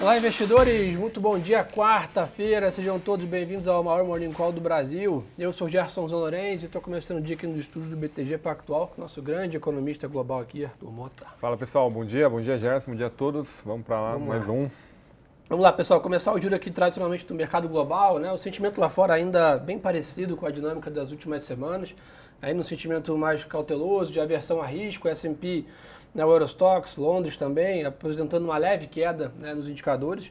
Olá, investidores! Muito bom dia, quarta-feira. Sejam todos bem-vindos ao maior Morning Call do Brasil. Eu sou Gerson Zanorenz e estou começando o dia aqui no estúdio do BTG Pactual com o nosso grande economista global aqui, Arthur Mota. Fala, pessoal. Bom dia, bom dia, Gerson. Bom dia a todos. Vamos para lá, Vamos mais lá. um. Vamos lá, pessoal. Começar o giro aqui tradicionalmente do mercado global. Né? O sentimento lá fora ainda bem parecido com a dinâmica das últimas semanas. Aí no sentimento mais cauteloso, de aversão a risco, S&P né, o Eurostox, Londres também, apresentando uma leve queda né, nos indicadores.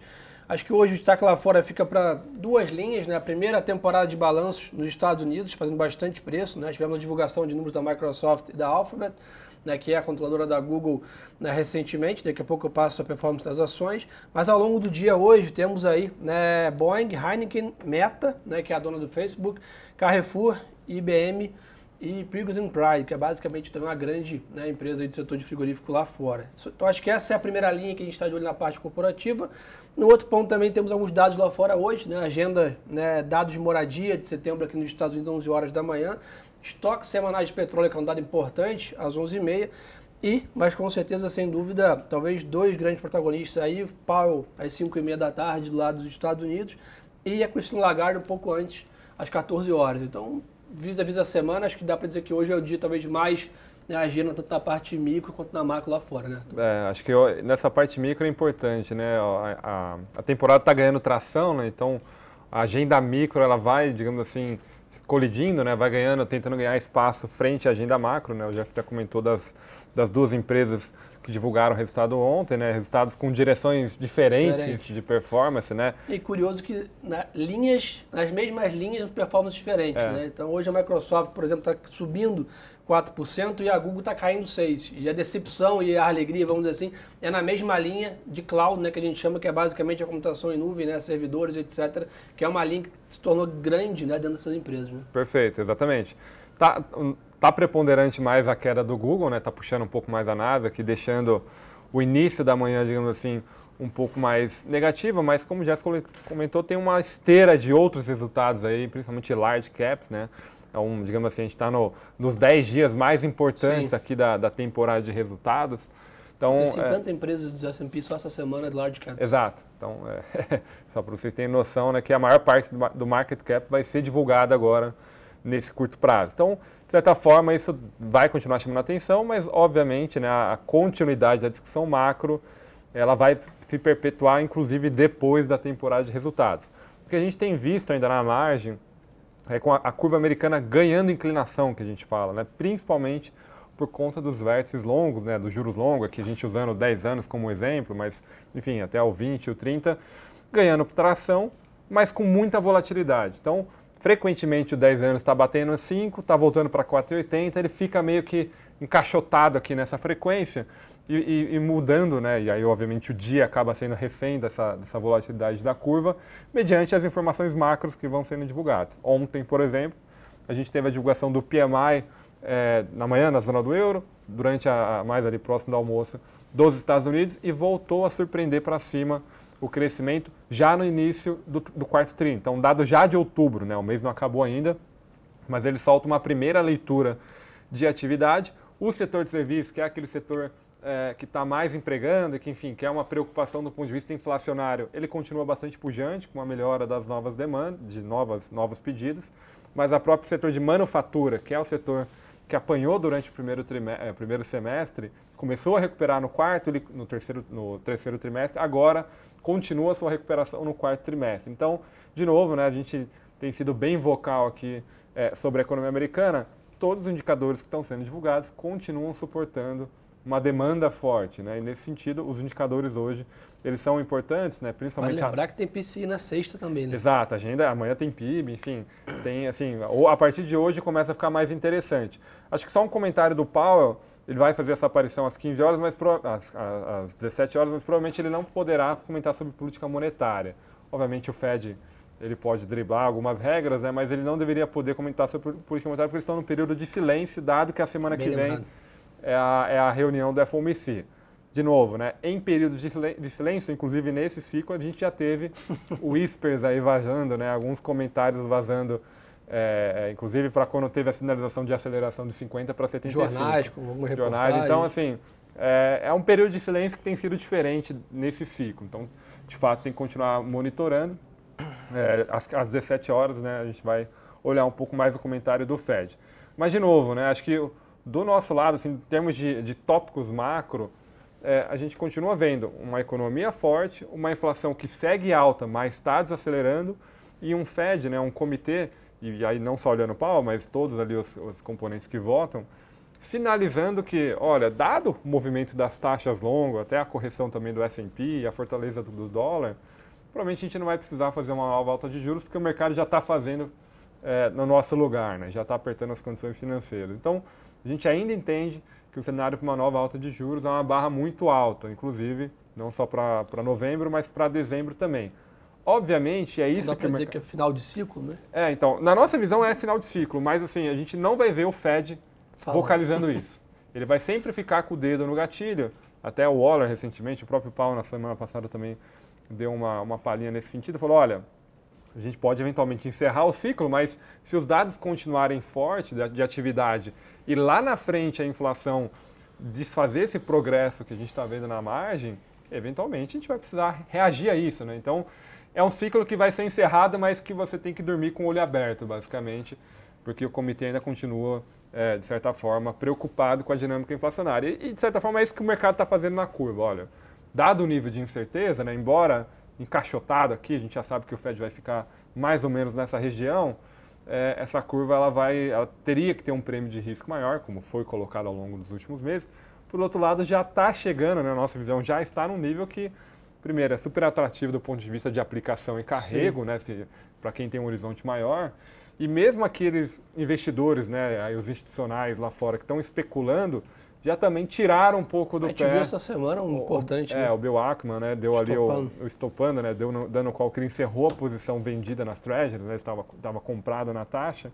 Acho que hoje o destaque lá fora fica para duas linhas. Né? A primeira temporada de balanços nos Estados Unidos, fazendo bastante preço. Né? Tivemos a divulgação de números da Microsoft e da Alphabet, né, que é a controladora da Google né, recentemente. Daqui a pouco eu passo a performance das ações. Mas ao longo do dia hoje temos aí né, Boeing, Heineken, Meta, né, que é a dona do Facebook, Carrefour, IBM e Prigos and Pride, que é basicamente também uma grande né, empresa do setor de frigorífico lá fora. Então acho que essa é a primeira linha que a gente está de olho na parte corporativa. No outro ponto também temos alguns dados lá fora hoje, né, agenda, né, dados de moradia de setembro aqui nos Estados Unidos, 11 horas da manhã. Estoques semanais de petróleo, que é um dado importante, às 11h30. E, mas com certeza, sem dúvida, talvez dois grandes protagonistas aí, Powell às 5h30 da tarde do lado dos Estados Unidos e a Christine Lagarde um pouco antes, às 14 horas. Então, vis-a-vis a semana, acho que dá para dizer que hoje é o dia talvez mais né, agindo tanto na parte micro quanto na macro lá fora, né? É, acho que eu, nessa parte micro é importante, né? A, a, a temporada está ganhando tração, né? Então a agenda micro ela vai, digamos assim, colidindo, né? Vai ganhando, tentando ganhar espaço frente à agenda macro, né? O Jeff comentou das, das duas empresas que divulgaram o resultado ontem, né? Resultados com direções diferentes Diferente. de performance, né? E curioso que na, linhas, nas mesmas linhas, performance diferentes, é. né? Então hoje a Microsoft, por exemplo, está subindo 4% e a Google está caindo 6%. E a decepção e a alegria, vamos dizer assim, é na mesma linha de cloud, né, que a gente chama, que é basicamente a computação em nuvem, né, servidores, etc., que é uma linha que se tornou grande né, dentro dessas empresas. Né? Perfeito, exatamente. Tá, tá preponderante mais a queda do Google, né, tá puxando um pouco mais a nada, aqui deixando o início da manhã, digamos assim, um pouco mais negativa, mas como já comentou, tem uma esteira de outros resultados aí, principalmente large caps, né? é um, digamos assim, a gente está no, nos 10 dias mais importantes Sim. aqui da, da temporada de resultados. Então, Tem 50 é, empresas do S&P só essa semana de large cap. Exato. Então, é, só para vocês terem noção, né, que a maior parte do market cap vai ser divulgada agora nesse curto prazo. Então, de certa forma, isso vai continuar chamando atenção, mas, obviamente, né, a continuidade da discussão macro, ela vai se perpetuar, inclusive, depois da temporada de resultados. O que a gente tem visto ainda na margem é com a, a, curva americana ganhando inclinação, que a gente fala, né? principalmente por conta dos vértices longos, né? dos juros longos, aqui a gente usando 10 anos como exemplo, mas enfim, até o 20, o 30, ganhando tração, mas com muita volatilidade. Então, frequentemente o 10 anos está batendo 5, está voltando para 4,80, ele fica meio que encaixotado aqui nessa frequência, e, e, e, mudando, né? E aí, obviamente, o dia acaba sendo refém dessa, dessa volatilidade da curva, mediante as informações macros que vão sendo divulgadas. Ontem, por exemplo, a gente teve a divulgação do PMI é, na manhã, na zona do euro, durante a, mais ali próximo do almoço dos Estados Unidos, e voltou a surpreender para cima o crescimento já no início do, do quarto tri. Então, dado já de outubro, né? O mês não acabou ainda, mas ele solta uma primeira leitura de atividade. O setor de serviços, que é aquele setor é, que está mais empregando e que, enfim, que é uma preocupação do ponto de vista inflacionário, ele continua bastante pujante, com a melhora das novas demandas, de novas, novos pedidos, mas a próprio setor de manufatura, que é o setor que apanhou durante o primeiro, trimestre, é, primeiro semestre, começou a recuperar no quarto, no terceiro, no terceiro trimestre, agora continua sua recuperação no quarto trimestre. Então, de novo, né, a gente tem sido bem vocal aqui é, sobre a economia americana, todos os indicadores que estão sendo divulgados continuam suportando uma demanda forte, né? E nesse sentido, os indicadores hoje, eles são importantes, né? Principalmente Vale lembrar a... que tem PCI na sexta também, né? Exato, agenda amanhã tem PIB, enfim, tem assim, ou a partir de hoje começa a ficar mais interessante. Acho que só um comentário do Powell, ele vai fazer essa aparição às 15 horas, mas pro... às, às 17 horas, mas provavelmente ele não poderá comentar sobre política monetária. Obviamente o Fed ele pode driblar algumas regras, né, mas ele não deveria poder comentar sobre política monetária porque eles estão no período de silêncio, dado que a semana Bem que vem lembrado é a, é a reunião do FOMC. De novo, né, em períodos de silêncio, inclusive nesse ciclo, a gente já teve whispers aí vazando, né, alguns comentários vazando, é, é inclusive para quando teve a sinalização de aceleração de 50 para 75. Jornais, com alguma reportagem. Então, assim, é, é, um período de silêncio que tem sido diferente nesse ciclo. Então, de fato tem que continuar monitorando. É, às, às 17 horas, né, a gente vai olhar um pouco mais o comentário do Fed. Mas, de novo, né, acho que do nosso lado, assim, em termos de, de tópicos macro, é, a gente continua vendo uma economia forte, uma inflação que segue alta, mas está desacelerando, e um Fed, né, um comitê, e aí não só olhando o pau, mas todos ali os, os componentes que votam, finalizando que, olha, dado o movimento das taxas longas, até a correção também do S&P e a fortaleza do, do, dólar, provavelmente a gente não vai precisar fazer uma nova alta de juros, porque o mercado já está fazendo é, no nosso lugar, né? já está apertando as condições financeiras. Então, a gente ainda entende que o cenário para uma nova alta de juros é uma barra muito alta, inclusive não só para novembro, mas para dezembro também. Obviamente, é isso não dá que dizer que é final de ciclo, né? É, então, na nossa visão é final de ciclo, mas assim, a gente não vai ver o Fed vocalizando isso. Ele vai sempre ficar com o dedo no gatilho. Até o Waller recentemente, o próprio Paulo na semana passada também deu uma, uma palhinha nesse sentido, falou, olha, a gente pode eventualmente encerrar o ciclo, mas se os dados continuarem fortes de, de atividade e lá na frente a inflação desfazer esse progresso que a gente está vendo na margem, eventualmente a gente vai precisar reagir a isso. Né? Então, é um ciclo que vai ser encerrado, mas que você tem que dormir com o olho aberto, basicamente, porque o comitê ainda continua, é, de certa forma, preocupado com a dinâmica inflacionária. E, de certa forma, é isso que o mercado está fazendo na curva. Olha, dado o nível de incerteza, né, embora encaixotado aqui, a gente já sabe que o Fed vai ficar mais ou menos nessa região, é, essa curva ela vai, ela teria que ter um prêmio de risco maior, como foi colocado ao longo dos últimos meses. Por outro lado, já está chegando, né, a nossa visão já está num nível que, primeiro, é super atrativo do ponto de vista de aplicação e carrego, né, para quem tem um horizonte maior. E mesmo aqueles investidores, né, aí os institucionais lá fora que estão especulando, já também tiraram um pouco do pé. A gente pé. viu essa semana um o, importante. É, né? o Bill Ackman, né, deu estopando. ali o, o estopando, né, deu no, dando qual que ele encerrou a posição vendida nas treasuries, né, estava estava comprado na taxa,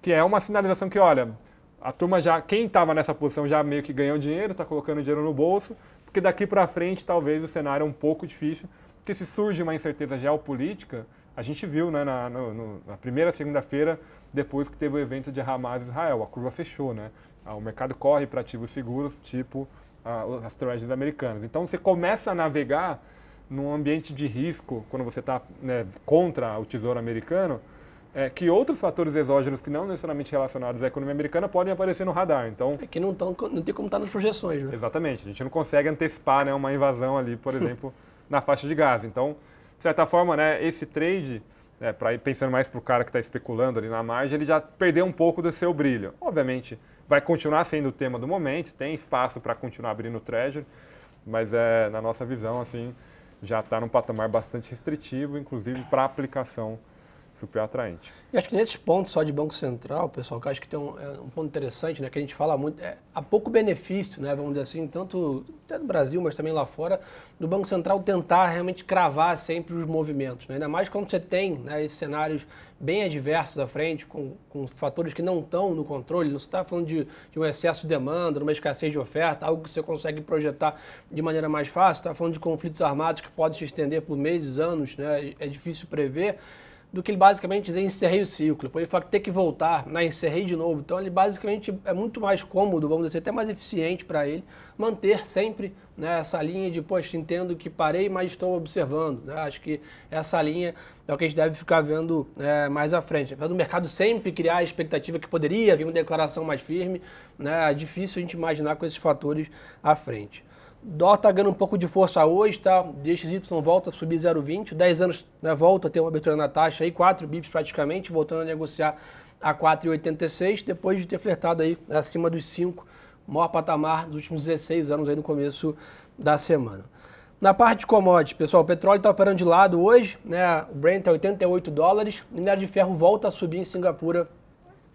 que é uma sinalização que, olha, a turma já, quem estava nessa posição já meio que ganhou dinheiro, está colocando dinheiro no bolso, porque daqui para frente talvez o cenário é um pouco difícil, porque se surge uma incerteza geopolítica, a gente viu né, na, no, na primeira segunda-feira, depois que teve o evento de Hamas Israel, a curva fechou, né? Ah, o mercado corre para ativos seguros, tipo as treasuries americanas. Então você começa a navegar num ambiente de risco, quando você está né, contra o tesouro americano, é, que outros fatores exógenos que não necessariamente relacionados à economia americana podem aparecer no radar. Então, é que não, tão, não tem como estar nas projeções. Né? Exatamente. A gente não consegue antecipar né, uma invasão ali, por exemplo, na faixa de gás. Então, de certa forma, né, esse trade, né, para ir pensando mais para o cara que está especulando ali na margem, ele já perdeu um pouco do seu brilho. Obviamente, vai continuar sendo o tema do momento, tem espaço para continuar abrindo o Treasury, mas é, na nossa visão, assim, já está num patamar bastante restritivo, inclusive para aplicação super atraente. E acho que nesses pontos só de Banco Central, pessoal, que acho que tem um, é um, ponto interessante, né, que a gente fala muito, é, há pouco benefício, né, vamos dizer assim, tanto até no Brasil, mas também lá fora, do Banco Central tentar realmente cravar sempre os movimentos, né, ainda mais quando você tem né, esses cenários bem adversos à frente, com, com fatores que não estão no controle, não está falando de, de, um excesso de demanda, uma escassez de oferta, algo que você consegue projetar de maneira mais fácil, está falando de conflitos armados que podem se estender por meses, anos, né, é difícil prever, do que ele basicamente dizer encerrei o ciclo. Depois ele fala que tem que voltar, né, encerrei de novo. Então ele basicamente é muito mais cômodo, vamos dizer, até mais eficiente para ele manter sempre né, essa linha de, poxa, entendo que parei, mas estou observando. Né? Acho que essa linha é o que a gente deve ficar vendo é, mais à frente. Apesar do mercado sempre criar a expectativa que poderia vir uma declaração mais firme, né, é difícil a gente imaginar com esses fatores à frente. Dó está ganhando um pouco de força hoje, tá? DXY volta a subir 0,20, 10 anos né, volta a ter uma abertura na taxa aí, 4 bips praticamente, voltando a negociar a 4,86, depois de ter flertado aí acima dos 5, maior patamar dos últimos 16 anos aí no começo da semana. Na parte de commodities, pessoal, o petróleo está operando de lado hoje, né? O Brent é 88 dólares, minério de ferro volta a subir em Singapura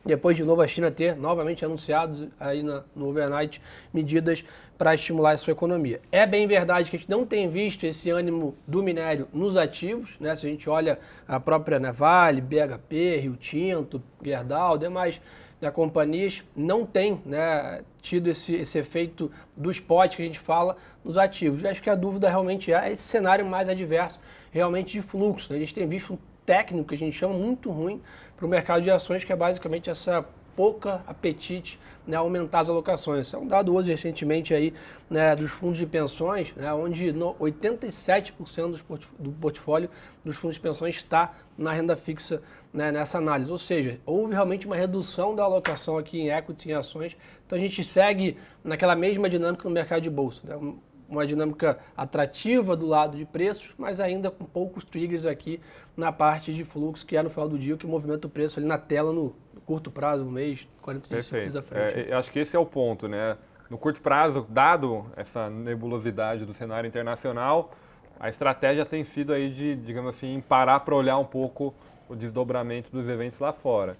depois de novo a China ter novamente anunciados aí na, no overnight medidas para estimular a sua economia. É bem verdade que a gente não tem visto esse ânimo do minério nos ativos, né? Se a gente olha a própria né, Vale, BHP, Rio Tinto, Gerdau, demais né, companhias, não tem né, tido esse, esse efeito do spot que a gente fala nos ativos. E acho que a dúvida realmente é esse cenário mais adverso, realmente de fluxo. Né? A gente tem visto um técnico que a gente chama muito ruim para o mercado de ações, que é basicamente essa pouca apetite né, aumentar as alocações. Isso é um dado hoje recentemente aí né, dos fundos de pensões, né, onde no, 87% do portfólio dos fundos de pensões está na renda fixa né, nessa análise. Ou seja, houve realmente uma redução da alocação aqui em equities, em ações. Então a gente segue naquela mesma dinâmica no mercado de bolsa. Né? Uma dinâmica atrativa do lado de preços, mas ainda com poucos triggers aqui na parte de fluxo, que é no final do dia o que movimenta o preço ali na tela no, curto prazo, um mês, 45 dias à frente. É, acho que esse é o ponto, né? No curto prazo, dado essa nebulosidade do cenário internacional, a estratégia tem sido aí de, digamos assim, parar para olhar um pouco o desdobramento dos eventos lá fora.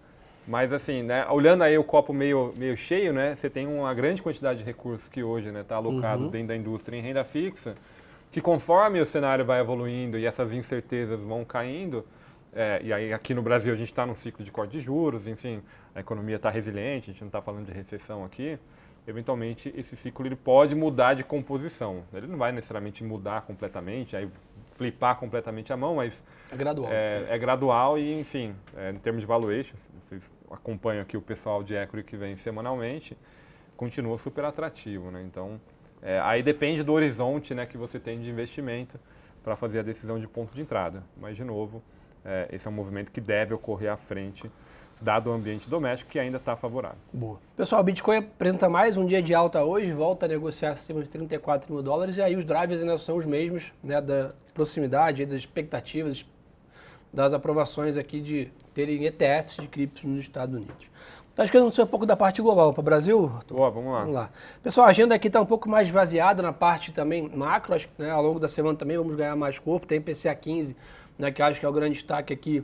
Mas assim, né, olhando aí o copo meio, meio cheio, né, você tem uma grande quantidade de recursos que hoje está né, tá alocado uhum. dentro da indústria em renda fixa, que conforme o cenário vai evoluindo e essas incertezas vão caindo, é, e aí aqui no Brasil a gente está num ciclo de corte de juros, enfim, a economia está resiliente, a gente não está falando de recessão aqui, eventualmente esse ciclo ele pode mudar de composição. Ele não vai necessariamente mudar completamente, aí flipar completamente a mão, mas é gradual. É, é gradual e, enfim, é, em termos de valuation, vocês acompanham aqui o pessoal de equity que vem semanalmente, continua super atrativo, né? Então, é, aí depende do horizonte, né, que você tem de investimento para fazer a decisão de ponto de entrada. Mas, de novo, é, esse é um movimento que deve ocorrer à frente dado o ambiente doméstico que ainda está favorável. Boa. Pessoal, o Bitcoin apresenta mais um dia de alta hoje, volta a negociar acima de 34 mil dólares e aí os drivers ainda são os mesmos, né, da proximidade, das expectativas, das aprovações aqui de terem ETFs de criptos nos Estados Unidos. Então, acho que não sei um pouco da parte global para o Brasil. Boa, vamos lá. Vamos lá. Pessoal, a agenda aqui está um pouco mais vaziada na parte também macro, acho que né, ao longo da semana também vamos ganhar mais corpo, tem PCA 15, né, que acho que é o grande destaque aqui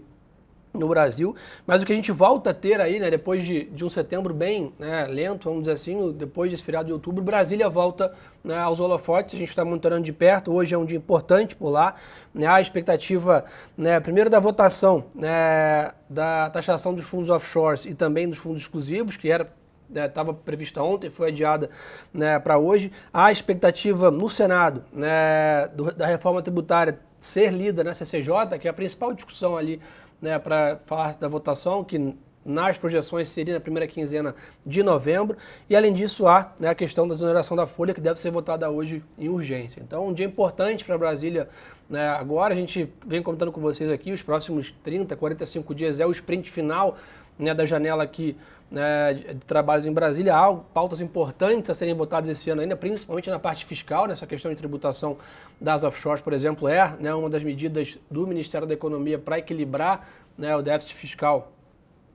no Brasil, mas o que a gente volta a ter aí, né, depois de, de um setembro bem né, lento, vamos dizer assim, depois desse feriado de outubro, Brasília volta né, aos holofotes, a gente está monitorando de perto, hoje é um dia importante por lá, né, a expectativa, né, primeiro da votação né, da taxação dos fundos offshores e também dos fundos exclusivos, que era estava né, prevista ontem, foi adiada né, para hoje. A expectativa no Senado né, do, da reforma tributária ser lida na CCJ, que é a principal discussão ali né, para falar da votação, que nas projeções seria na primeira quinzena de novembro. E além disso, há né, a questão da exoneração da folha, que deve ser votada hoje em urgência. Então, um dia importante para Brasília né, agora. A gente vem comentando com vocês aqui, os próximos 30, 45 dias é o sprint final né, da janela aqui né, de trabalhos em Brasília. Há pautas importantes a serem votadas esse ano ainda, principalmente na parte fiscal, nessa questão de tributação das offshores, por exemplo, é né, uma das medidas do Ministério da Economia para equilibrar né, o déficit fiscal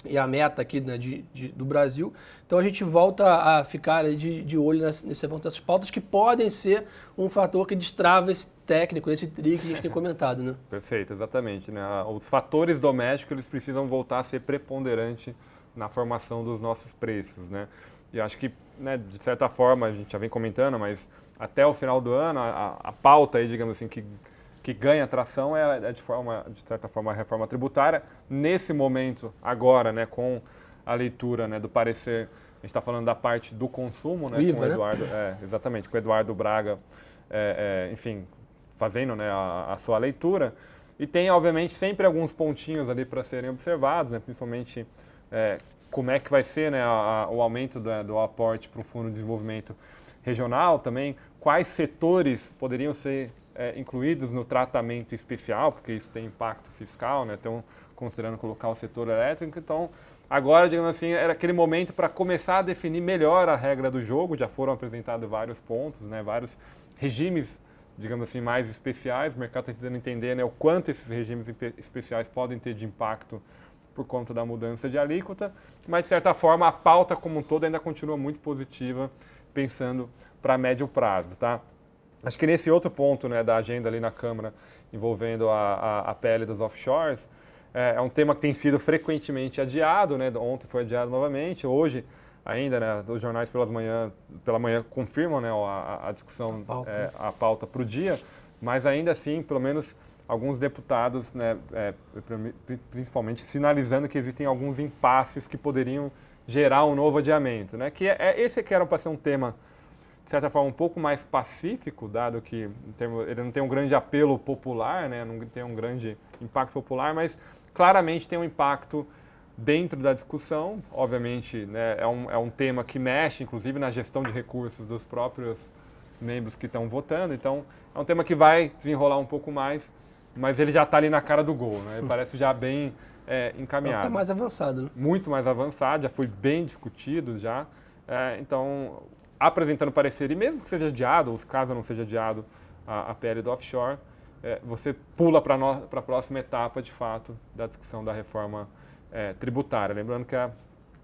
e a meta aqui né, de, de, do Brasil. Então a gente volta a ficar de, de olho nesse, nesse avanço dessas pautas que podem ser um fator que destrava esse técnico, esse tri que a gente tem comentado. Né? Perfeito, exatamente. Né? Os fatores domésticos eles precisam voltar a ser preponderante na formação dos nossos preços. Né? E acho que, né, de certa forma, a gente já vem comentando, mas até o final do ano, a, a pauta aí, digamos assim, que que ganha tração é, é, de, forma, de certa forma, a reforma tributária. Nesse momento, agora, né, com a leitura né, do parecer, a gente está falando da parte do consumo, né, IVA, com o né? Eduardo, né? é, exatamente, com o Eduardo Braga, é, é, enfim, fazendo né, a, a, sua leitura. E tem, obviamente, sempre alguns pontinhos ali para serem observados, né, principalmente é, como é que vai ser né, a, a, o aumento do, do aporte para o Fundo de Desenvolvimento Regional também, quais setores poderiam ser é, incluídos no tratamento especial, porque isso tem impacto fiscal, né? Estão considerando colocar o setor elétrico. Então, agora, digamos assim, era aquele momento para começar a definir melhor a regra do jogo. Já foram apresentados vários pontos, né? Vários regimes, digamos assim, mais especiais. O mercado está tentando entender né, o quanto esses regimes especiais podem ter de impacto por conta da mudança de alíquota, mas de certa forma a pauta como um todo ainda continua muito positiva, pensando para médio prazo, tá? Acho que nesse outro ponto né, da agenda ali na Câmara, envolvendo a, a, a pele dos offshores, é, é, um tema que tem sido frequentemente adiado, né? ontem foi adiado novamente, hoje ainda, né, os jornais pelas manhã, pela manhã confirmam né, a, a discussão, a pauta para o dia, mas ainda assim, pelo menos alguns deputados, né, é, principalmente, sinalizando que existem alguns impasses que poderiam gerar um novo adiamento, né, que é, é esse que era para ser um tema de certa forma, um pouco mais pacífico, dado que ele não tem um grande apelo popular, né, não tem um grande impacto popular, mas claramente tem um impacto dentro da discussão. Obviamente, né, é, um, é um tema que mexe, inclusive, na gestão de recursos dos próprios membros que estão votando. Então, é um tema que vai desenrolar um pouco mais, mas ele já está ali na cara do gol, né? Parece já bem é, encaminhado. Está mais avançado, né? Muito mais avançado, já foi bem discutido já. É, então, apresentando parecer, e mesmo que seja adiado, ou caso não seja adiado a, a PL do offshore, é, você pula para a próxima etapa, de fato, da discussão da reforma é, tributária. Lembrando que a,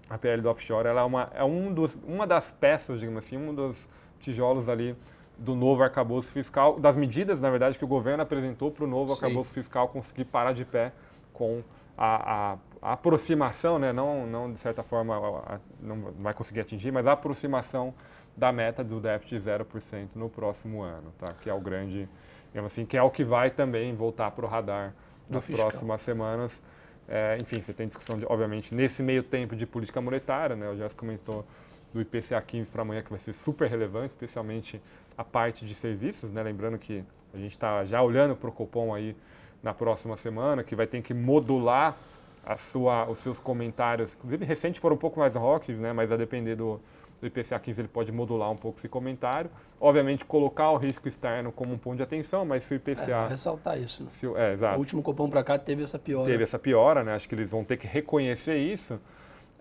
a PL do offshore ela é, uma, é um dos, uma das peças, digamos assim, um dos tijolos ali do novo arcabouço fiscal, das medidas, na verdade, que o governo apresentou para o novo Sim. arcabouço fiscal conseguir parar de pé com a, a, a, aproximação, né, não, não de certa forma a, não vai conseguir atingir, mas a aproximação da meta do déficit de 0% no próximo ano, tá? que é o grande, digamos assim, que é o que vai também voltar para o radar nas próximas semanas. É, enfim, você tem discussão, de, obviamente, nesse meio tempo de política monetária, né? o Jéssica comentou do IPCA 15 para amanhã, que vai ser super relevante, especialmente a parte de serviços, né? lembrando que a gente está já olhando para o Copom aí na próxima semana, que vai ter que modular a sua, os seus comentários, inclusive recentes foram um pouco mais rocks, né? mas a depender do, do IPCA 15 ele pode modular um pouco esse comentário. Obviamente, colocar o risco externo como um ponto de atenção, mas se o IPCA. É, ressaltar isso. Né? Se, é, exato. O último cupom para cá teve essa piora. Teve essa piora, né? Acho que eles vão ter que reconhecer isso.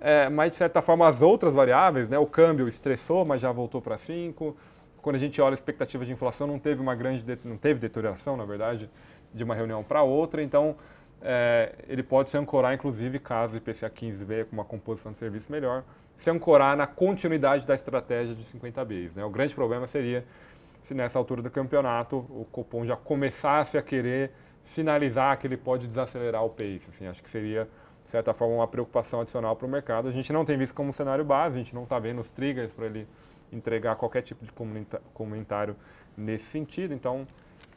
É, mas, de certa forma, as outras variáveis, né? O câmbio estressou, mas já voltou para 5. Quando a gente olha a expectativa de inflação, não teve uma grande. não teve deterioração, na verdade, de uma reunião para outra. Então, é, ele pode se ancorar, inclusive, caso o IPCA 15 venha com uma composição de serviço melhor se ancorar na continuidade da estratégia de 50 Bs. Né? O grande problema seria se nessa altura do campeonato o Copom já começasse a querer sinalizar que ele pode desacelerar o pace. Assim, acho que seria, de certa forma, uma preocupação adicional para o mercado. A gente não tem visto como cenário base, a gente não está vendo os triggers para ele entregar qualquer tipo de comentário nesse sentido. Então,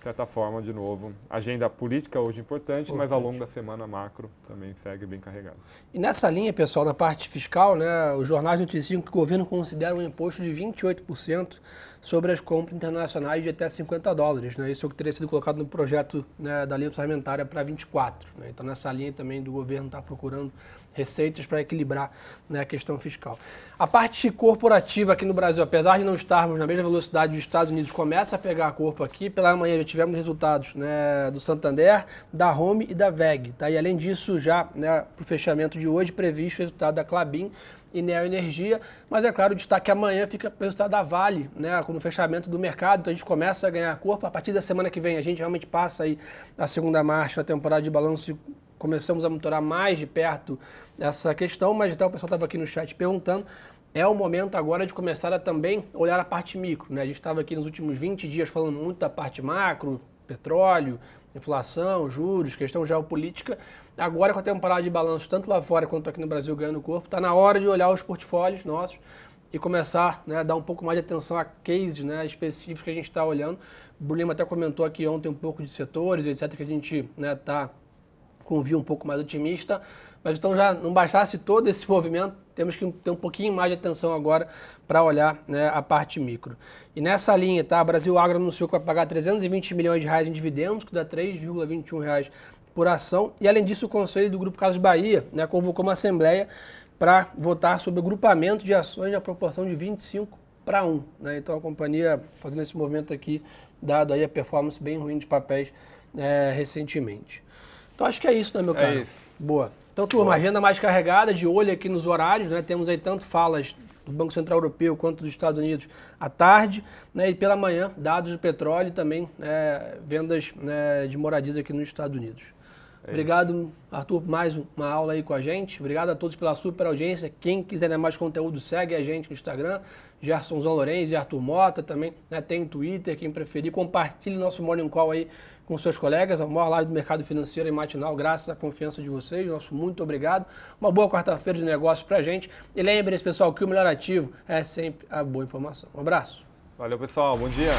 de certa forma, de novo, agenda política hoje importante, mas ao longo da semana macro também segue bem carregado. E nessa linha, pessoal, na parte fiscal, né, os jornais noticiam que o governo considera um imposto de 28% sobre as compras internacionais de até 50 dólares. Né? Isso é o que teria sido colocado no projeto né, da lei orçamentária para 24. Né? Então, nessa linha também do governo está procurando receitas para equilibrar né, a questão fiscal. A parte corporativa aqui no Brasil, apesar de não estarmos na mesma velocidade dos Estados Unidos, começa a pegar corpo aqui. Pela manhã já tivemos resultados né, do Santander, da Home e da VEG. Tá? E além disso, já né, para o fechamento de hoje, previsto o resultado da Clabin e Neo Energia, mas é claro, o destaque amanhã fica o resultado da Vale, né, com o fechamento do mercado, então a gente começa a ganhar corpo, a partir da semana que vem a gente realmente passa aí a segunda marcha na temporada de balanço começamos a monitorar mais de perto essa questão, mas até o pessoal estava aqui no chat perguntando, é o momento agora de começar a também olhar a parte micro. Né? A gente estava aqui nos últimos 20 dias falando muito da parte macro, petróleo, inflação, juros, questão geopolítica. Agora, com a temporada de balanço, tanto lá fora quanto aqui no Brasil ganhando corpo, está na hora de olhar os portfólios nossos e começar né, a dar um pouco mais de atenção a cases né, específicos que a gente está olhando. O Bruno até comentou aqui ontem um pouco de setores, etc., que a gente está né, tá com um um pouco mais otimista. Mas então já não bastasse todo esse movimento, temos que ter um pouquinho mais de atenção agora para olhar né, a parte micro. E nessa linha, tá? Brasil Agro anunciou que vai pagar 320 milhões de reais em dividendos, que dá 3,21 reais por ação. E além disso, o Conselho do Grupo Casas Bahia né, convocou uma assembleia para votar sobre o grupamento de ações na proporção de 25 para 1. Né? Então a companhia fazendo esse movimento aqui, dado aí a performance bem ruim de papéis é, recentemente. Então acho que é isso, né, meu cara? É isso. Boa. Então, turma, Boa. agenda mais carregada, de olho aqui nos horários, né? Temos aí tanto falas do Banco Central Europeu quanto dos Estados Unidos à tarde, né? E pela manhã, dados do petróleo e também né, vendas né, de moradias aqui nos Estados Unidos. É Obrigado, isso. Arthur, por mais uma aula aí com a gente. Obrigado a todos pela super audiência. Quem quiser mais conteúdo, segue a gente no Instagram. Gerson Lourenço e Arthur Mota também. Né? Tem Twitter, quem preferir. Compartilhe nosso Morning Call aí com seus colegas, a maior live do mercado financeiro e matinal, graças à confiança de vocês. Nosso muito obrigado. Uma boa quarta-feira de negócios pra gente. E lembre-se, pessoal, que o melhor ativo é sempre a boa informação. Um abraço. Valeu, pessoal. Bom dia.